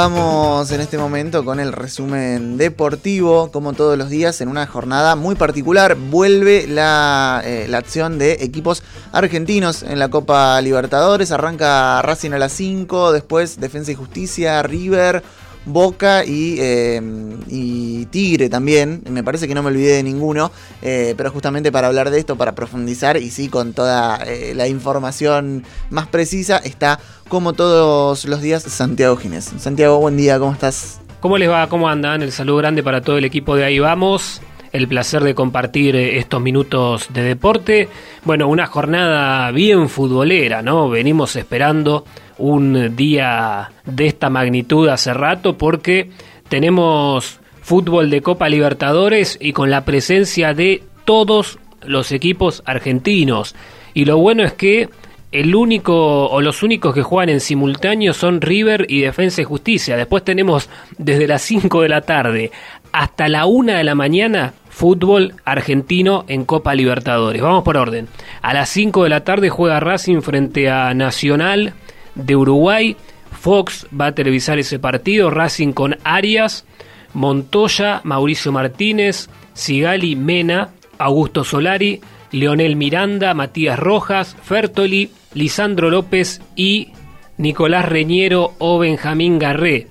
Vamos en este momento con el resumen deportivo, como todos los días, en una jornada muy particular. Vuelve la, eh, la, acción de equipos argentinos en la Copa Libertadores. Arranca Racing a las 5, después Defensa y Justicia, River, Boca eh, y, Tigre también. Me parece que no me olvidé de ninguno. Eh, pero justamente para hablar de esto, para profundizar y sí con toda eh, la información más precisa, está como todos los días Santiago Ginés. Santiago, buen día, ¿cómo estás? ¿Cómo les va? ¿Cómo andan? El saludo grande para todo el equipo de Ahí Vamos el placer de compartir estos minutos de deporte. Bueno, una jornada bien futbolera, ¿no? Venimos esperando un día de esta magnitud hace rato porque tenemos fútbol de Copa Libertadores y con la presencia de todos los equipos argentinos. Y lo bueno es que el único o los únicos que juegan en simultáneo son River y Defensa y Justicia. Después tenemos desde las 5 de la tarde hasta la 1 de la mañana fútbol argentino en Copa Libertadores. Vamos por orden. A las 5 de la tarde juega Racing frente a Nacional de Uruguay. Fox va a televisar ese partido. Racing con Arias, Montoya, Mauricio Martínez, Sigali Mena, Augusto Solari, Leonel Miranda, Matías Rojas, Fertoli, Lisandro López y Nicolás Reñero o Benjamín Garré.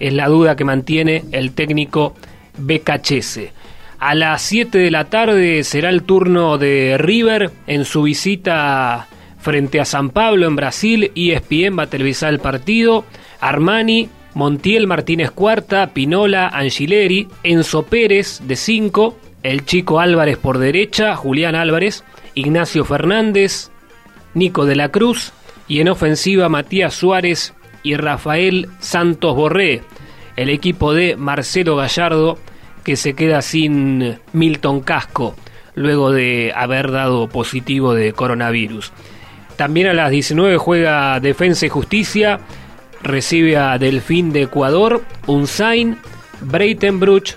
Es la duda que mantiene el técnico Becachese. A las 7 de la tarde será el turno de River en su visita frente a San Pablo en Brasil, ESPN va a televisar el partido, Armani, Montiel Martínez Cuarta, Pinola, Angileri, Enzo Pérez de 5, el chico Álvarez por derecha, Julián Álvarez, Ignacio Fernández, Nico de la Cruz y en ofensiva Matías Suárez y Rafael Santos Borré, el equipo de Marcelo Gallardo que se queda sin Milton Casco luego de haber dado positivo de coronavirus. También a las 19 juega Defensa y Justicia. Recibe a Delfín de Ecuador, Unzain, Breitenbruch,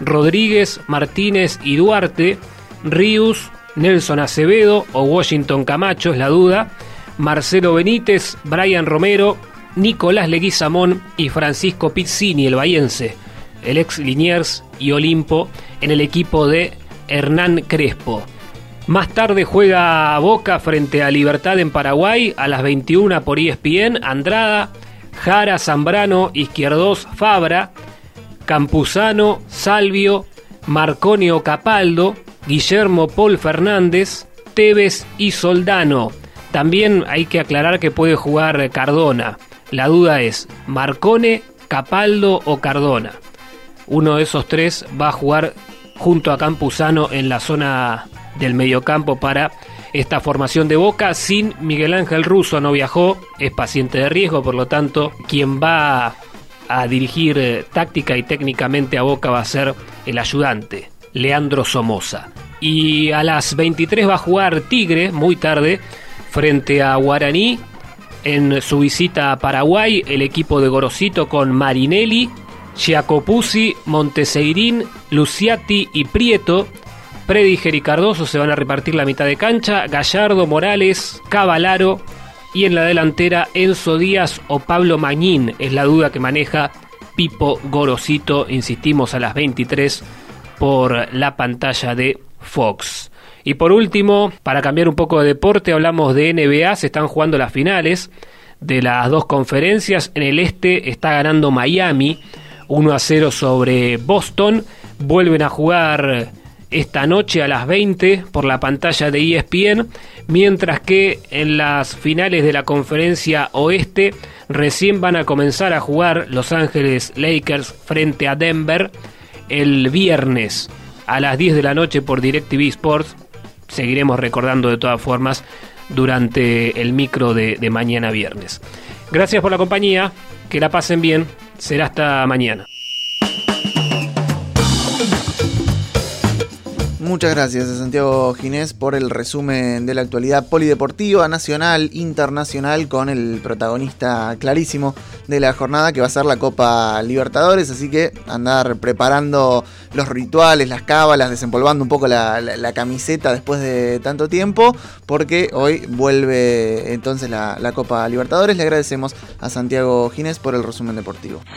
Rodríguez, Martínez y Duarte, Rius, Nelson Acevedo o Washington Camacho es la duda, Marcelo Benítez, Brian Romero, Nicolás Leguizamón y Francisco Pizzini, el bahiense, el ex Liniers y Olimpo en el equipo de Hernán Crespo. Más tarde juega Boca frente a Libertad en Paraguay a las 21 por ESPN. Andrada, Jara, Zambrano, Izquierdos, Fabra, Campuzano, Salvio, Marconio Capaldo, Guillermo Paul Fernández, Tevez y Soldano. También hay que aclarar que puede jugar Cardona. La duda es Marcone, Capaldo o Cardona. Uno de esos tres va a jugar junto a Campuzano en la zona del mediocampo para esta formación de Boca. Sin Miguel Ángel Russo no viajó, es paciente de riesgo, por lo tanto, quien va a dirigir eh, táctica y técnicamente a Boca va a ser el ayudante, Leandro Somoza. Y a las 23 va a jugar Tigre, muy tarde, frente a Guaraní. En su visita a Paraguay, el equipo de Gorosito con Marinelli, Giacopuzzi, Monteseirín, Luciati y Prieto Prediger y Cardoso se van a repartir la mitad de cancha, Gallardo, Morales, Cavalaro y en la delantera Enzo Díaz o Pablo Mañín es la duda que maneja Pipo Gorosito, insistimos a las 23 por la pantalla de Fox. Y por último, para cambiar un poco de deporte, hablamos de NBA, se están jugando las finales de las dos conferencias. En el este está ganando Miami 1 a 0 sobre Boston. Vuelven a jugar esta noche a las 20 por la pantalla de ESPN, mientras que en las finales de la conferencia oeste recién van a comenzar a jugar Los Ángeles Lakers frente a Denver el viernes a las 10 de la noche por DirecTV Sports. Seguiremos recordando de todas formas durante el micro de, de mañana viernes. Gracias por la compañía, que la pasen bien, será hasta mañana. Muchas gracias a Santiago Ginés por el resumen de la actualidad polideportiva, nacional, internacional, con el protagonista clarísimo de la jornada que va a ser la Copa Libertadores. Así que andar preparando los rituales, las cábalas, desempolvando un poco la, camiseta después de tanto tiempo, porque hoy vuelve entonces la, la Copa Libertadores. Le agradecemos a Santiago Ginés por el resumen deportivo.